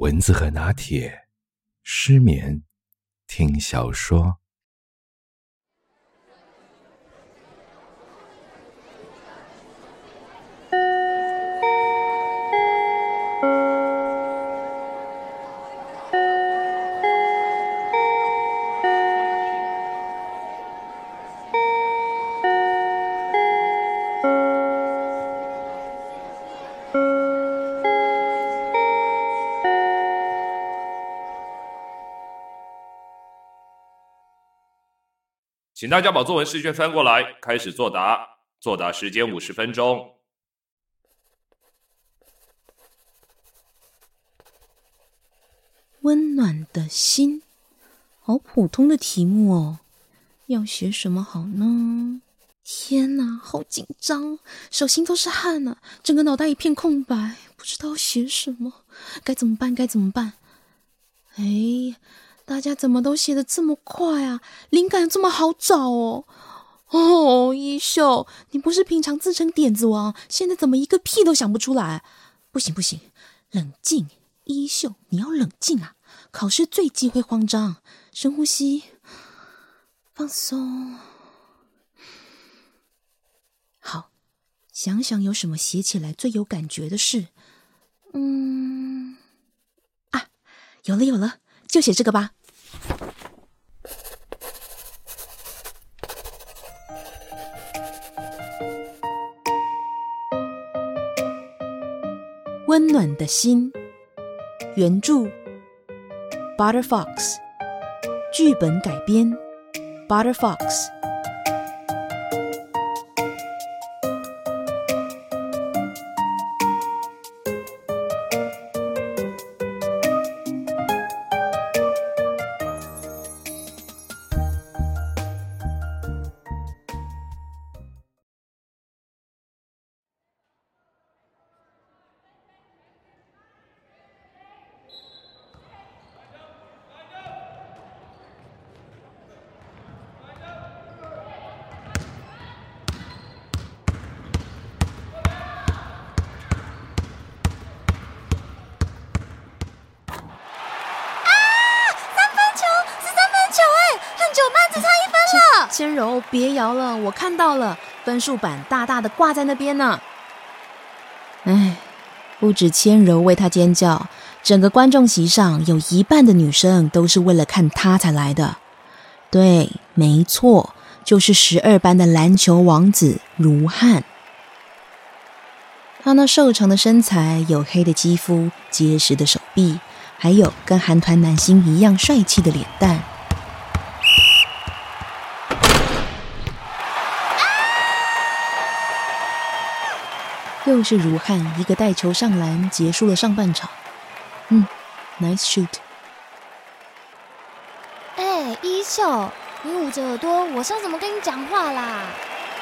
蚊子和拿铁，失眠，听小说。请大家把作文试卷翻过来，开始作答。作答时间五十分钟。温暖的心，好普通的题目哦，要写什么好呢？天哪，好紧张，手心都是汗呢，整个脑袋一片空白，不知道写什么，该怎么办？该怎么办？哎。大家怎么都写的这么快啊？灵感这么好找哦！哦，一秀，你不是平常自称点子王，现在怎么一个屁都想不出来？不行不行，冷静，一秀，你要冷静啊！考试最忌讳慌张，深呼吸，放松。好，想想有什么写起来最有感觉的事。嗯，啊，有了有了，就写这个吧。暖的心，原著，Butter Fox，剧本改编，Butter Fox。千柔，别摇了，我看到了，分数板大大的挂在那边呢。哎，不止千柔为他尖叫，整个观众席上有一半的女生都是为了看他才来的。对，没错，就是十二班的篮球王子如翰。他那瘦长的身材、黝黑的肌肤、结实的手臂，还有跟韩团男星一样帅气的脸蛋。又是如汉一个带球上篮，结束了上半场。嗯，nice shoot。哎、欸，一秀，你捂着耳朵，我上怎么跟你讲话啦？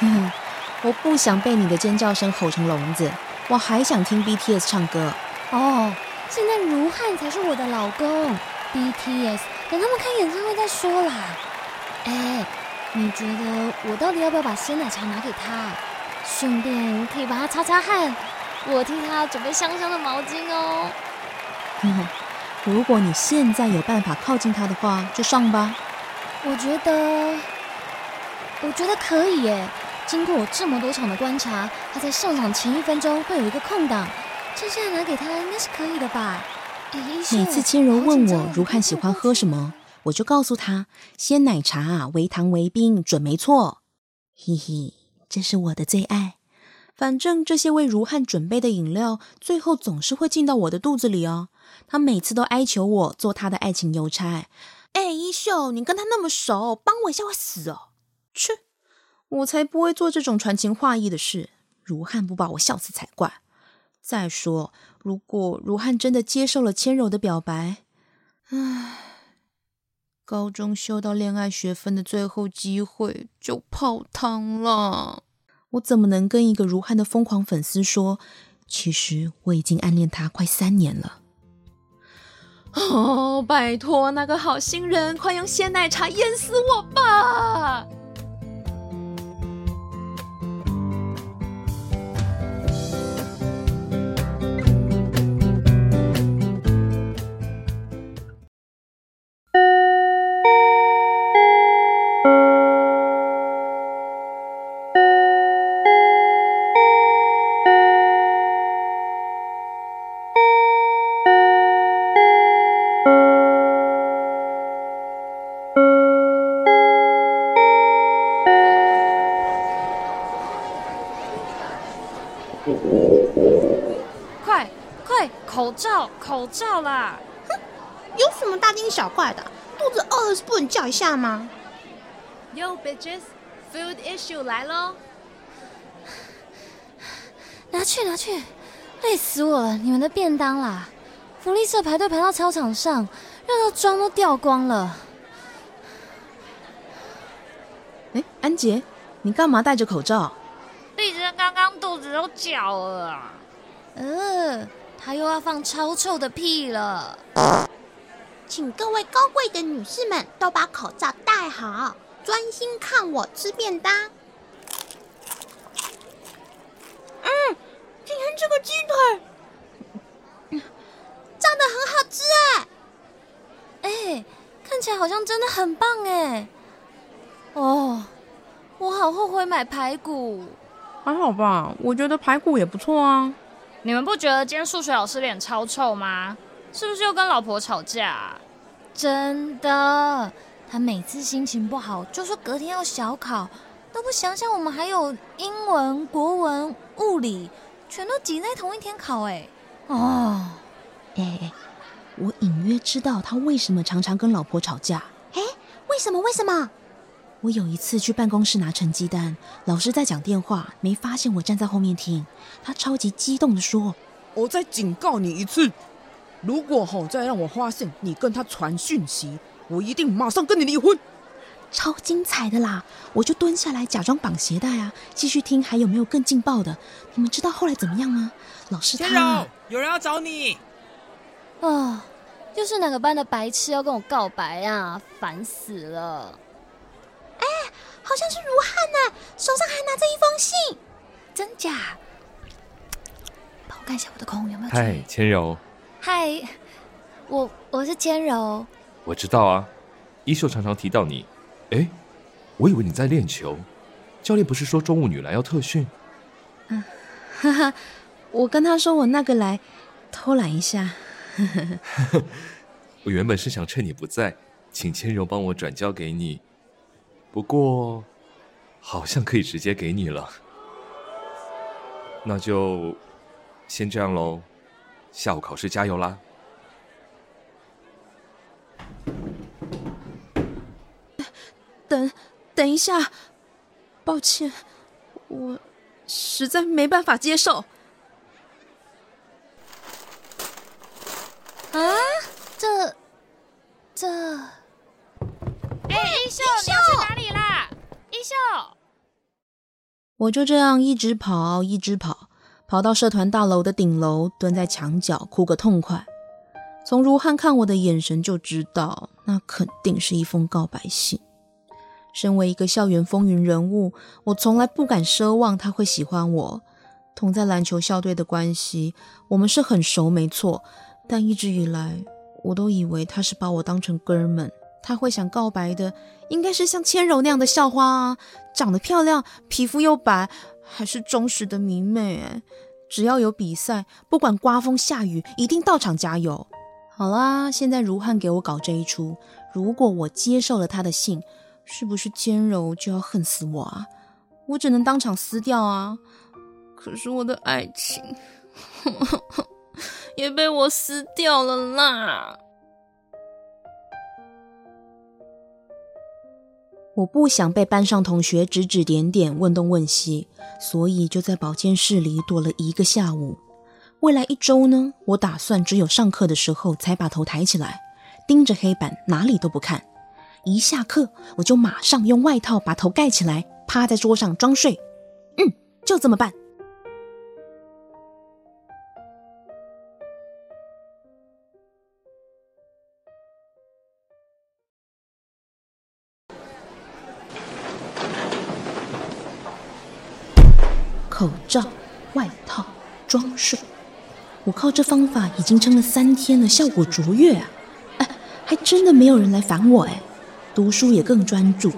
嗯，我不想被你的尖叫声吼成聋子，我还想听 BTS 唱歌。哦，现在如汉才是我的老公，BTS 等他们开演唱会再说啦。哎、欸，你觉得我到底要不要把鲜奶茶拿给他？顺便可以帮他擦擦汗，我替他准备香香的毛巾哦。如果你现在有办法靠近他的话，就上吧。我觉得，我觉得可以耶。经过我这么多场的观察，他在上场前一分钟会有一个空档，趁现在拿给他应该是可以的吧。每次千柔问我如汉喜欢喝什么，我就告诉他鲜奶茶，微糖微冰，准没错。嘿嘿。这是我的最爱，反正这些为如翰准备的饮料，最后总是会进到我的肚子里哦。他每次都哀求我做他的爱情邮差。哎，一秀，你跟他那么熟，帮我一下，会死哦！切，我才不会做这种传情画意的事。如翰不把我笑死才怪。再说，如果如翰真的接受了千柔的表白，唉，高中修到恋爱学分的最后机会就泡汤了。我怎么能跟一个如汉的疯狂粉丝说，其实我已经暗恋他快三年了？哦，拜托那个好心人，快用鲜奶茶淹死我吧！罩口罩啦！哼，有什么大惊小怪的？肚子饿了是不能叫一下吗？Yo bitches，food issue 来喽！拿去拿去，累死我了！你们的便当啦，福利社排队排到操场上，热到妆都掉光了。哎，安杰，你干嘛戴着口罩？丽珍刚刚肚子都叫了，呃，他又要放超臭的屁了。请各位高贵的女士们都把口罩戴好，专心看我吃便当。嗯，今天这个鸡腿炸得很好吃哎！哎，看起来好像真的很棒哎。哦，我好后悔买排骨。还好吧，我觉得排骨也不错啊。你们不觉得今天数学老师脸超臭吗？是不是又跟老婆吵架？真的，他每次心情不好就说隔天要小考，都不想想我们还有英文、国文、物理，全都挤在同一天考。哎，哦，哎哎，我隐约知道他为什么常常跟老婆吵架。哎，为什么？为什么？我有一次去办公室拿成绩单，老师在讲电话，没发现我站在后面听。他超级激动的说：“我再警告你一次，如果吼再让我发现你跟他传讯息，我一定马上跟你离婚。”超精彩的啦！我就蹲下来假装绑鞋带啊，继续听还有没有更劲爆的。你们知道后来怎么样吗？老师他，有人要找你。哦，又是哪个班的白痴要跟我告白啊？烦死了！好像是如汉呢，手上还拿着一封信，真假？帮我看一下我的口红有没有？嗨，千柔。嗨，我我是千柔。我知道啊，一秀常常提到你。哎，我以为你在练球，教练不是说中午女篮要特训？嗯，哈哈，我跟他说我那个来偷懒一下。我原本是想趁你不在，请千柔帮我转交给你。不过，好像可以直接给你了，那就先这样喽。下午考试加油啦！等，等一下，抱歉，我实在没办法接受。啊，这，这。哎秀？笑，我就这样一直跑，一直跑，跑到社团大楼的顶楼，蹲在墙角哭个痛快。从如汉看我的眼神就知道，那肯定是一封告白信。身为一个校园风云人物，我从来不敢奢望他会喜欢我。同在篮球校队的关系，我们是很熟，没错。但一直以来，我都以为他是把我当成哥们。他会想告白的，应该是像千柔那样的校花啊，长得漂亮，皮肤又白，还是忠实的迷妹。哎，只要有比赛，不管刮风下雨，一定到场加油。好啦，现在如汉给我搞这一出，如果我接受了他的信，是不是千柔就要恨死我啊？我只能当场撕掉啊！可是我的爱情，也被我撕掉了啦。我不想被班上同学指指点点、问东问西，所以就在保健室里躲了一个下午。未来一周呢，我打算只有上课的时候才把头抬起来，盯着黑板，哪里都不看。一下课，我就马上用外套把头盖起来，趴在桌上装睡。嗯，就这么办。口罩、外套、装睡，我靠这方法已经撑了三天了，效果卓越啊！哎，还真的没有人来烦我哎，读书也更专注，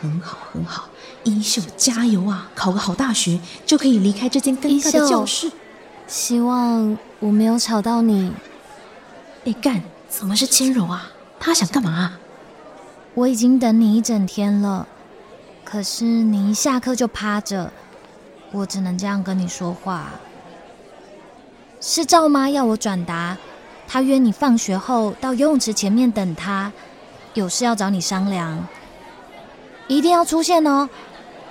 很好很好。衣袖加油啊，考个好大学就可以离开这间尴尬的教室。希望我没有吵到你。哎干，怎么是千柔啊？他想干嘛啊？我已经等你一整天了，可是你一下课就趴着。我只能这样跟你说话。是赵妈要我转达，她约你放学后到游泳池前面等她，有事要找你商量，一定要出现哦。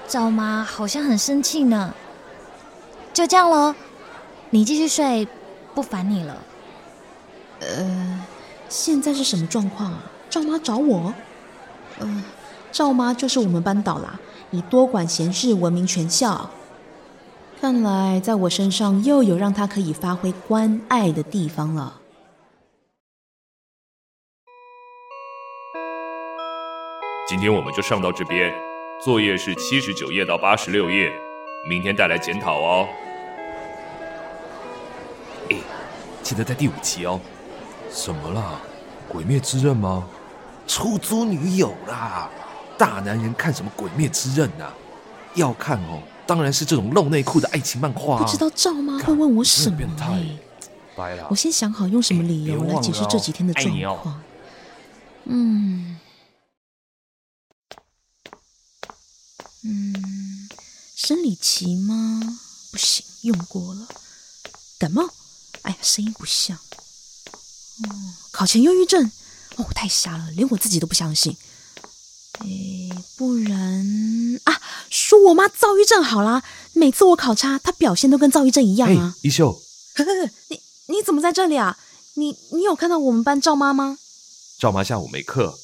赵妈好像很生气呢。就这样喽，你继续睡，不烦你了。呃，现在是什么状况啊？赵妈找我？呃，赵妈就是我们班导啦，以多管闲事闻名全校。看来在我身上又有让他可以发挥关爱的地方了。今天我们就上到这边，作业是七十九页到八十六页，明天带来检讨哦。哎，记得在第五期哦。什么啦？鬼灭之刃吗？出租女友啦！大男人看什么鬼灭之刃啊？要看哦，当然是这种露内裤的爱情漫画啊。不知道赵妈会问我什么？变态！掰了。我先想好用什么理由来解释这几天的状况。哦、嗯嗯，生理期吗？不行，用过了。感冒？哎呀，声音不像。嗯，考前忧郁症，哦，太瞎了，连我自己都不相信。哎，不然啊，说我妈躁郁症好啦。每次我考差，她表现都跟躁郁症一样啊。一秀，呵呵，你你怎么在这里啊？你你有看到我们班赵妈吗？赵妈下午没课，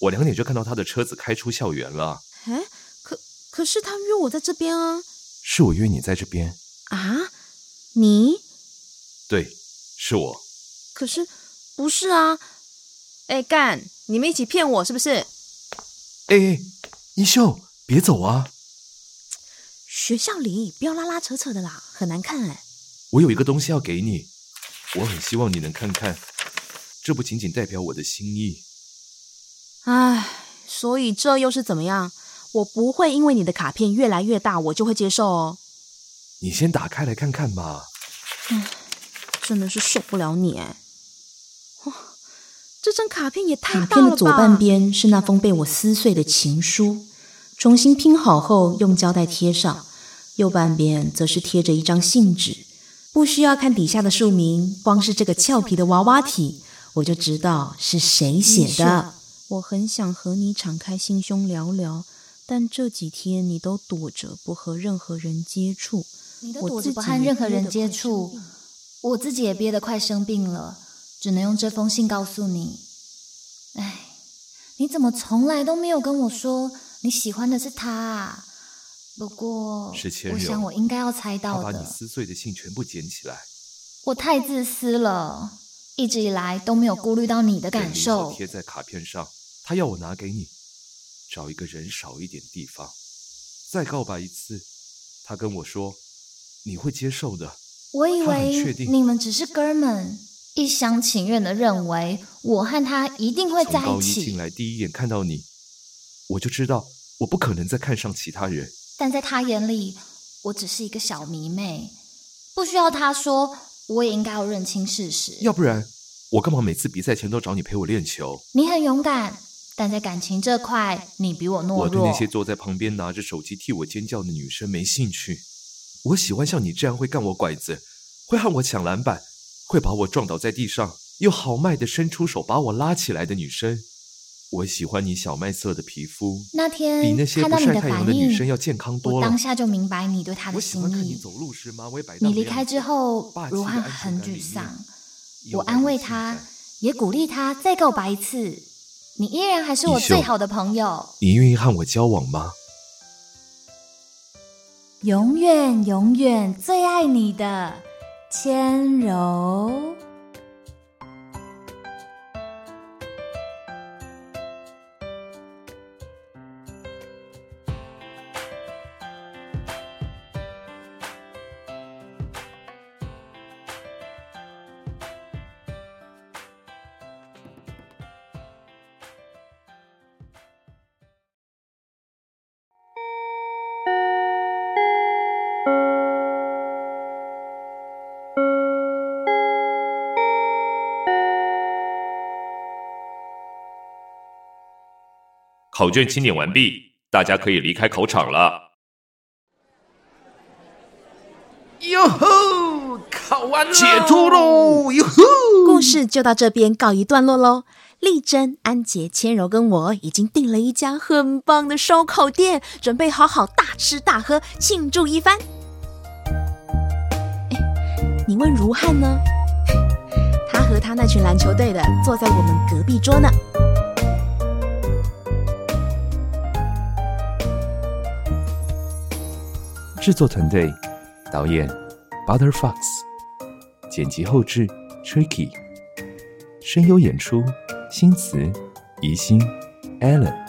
我两点就看到她的车子开出校园了。哎，可可是她约我在这边啊。是我约你在这边啊？你？对，是我。可是。不是啊，哎干，你们一起骗我是不是？哎哎，一秀，别走啊！学校里不要拉拉扯扯的啦，很难看哎。我有一个东西要给你，我很希望你能看看，这不仅仅代表我的心意。哎，所以这又是怎么样？我不会因为你的卡片越来越大，我就会接受哦。你先打开来看看吧。嗯，真的是受不了你哎。这张卡片也太大了吧！卡片的左半边是那封被我撕碎的情书，重新拼好后用胶带贴上；右半边则是贴着一张信纸，不需要看底下的署名，光是这个俏皮的娃娃体，我就知道是谁写的。我很想和你敞开心胸聊聊，但这几天你都躲着不和任何人接触，你都躲着不和任何人接触，我自己也憋得快生病了。只能用这封信告诉你，哎，你怎么从来都没有跟我说你喜欢的是他啊？不过，我想我应该要猜到的。他把你撕碎的信全部捡起来。我太自私了，一直以来都没有顾虑到你的感受。贴在卡片上，他要我拿给你，找一个人少一点地方，再告白一次。他跟我说，你会接受的。我以为你们只是哥们。一厢情愿的认为我和他一定会在一起。一进来第一眼看到你，我就知道我不可能再看上其他人。但在他眼里，我只是一个小迷妹，不需要他说，我也应该要认清事实。要不然，我干嘛每次比赛前都找你陪我练球？你很勇敢，但在感情这块，你比我懦弱。我对那些坐在旁边拿着手机替我尖叫的女生没兴趣。我喜欢像你这样会干我拐子，会和我抢篮板。会把我撞倒在地上，又豪迈地伸出手把我拉起来的女生。我喜欢你小麦色的皮肤，那天比那些不晒太阳的女生要健康多了。我当下就明白你对他的心意。你离开之后，如汉很沮丧。我安慰他，也鼓励他再告白一次。你依然还是我最好的朋友。你愿意和我交往吗？永远永远最爱你的。千柔。考卷清点完毕，大家可以离开考场了。哟吼！考完了，解脱喽！哟吼！故事就到这边告一段落喽。丽珍、安杰、千柔跟我已经订了一家很棒的烧烤店，准备好好大吃大喝庆祝一番。哎，你问如汉呢？他和他那群篮球队的坐在我们隔壁桌呢。制作团队：导演 Butter Fox，剪辑后制 Tricky，声优演出。新词、宜兴、Allen。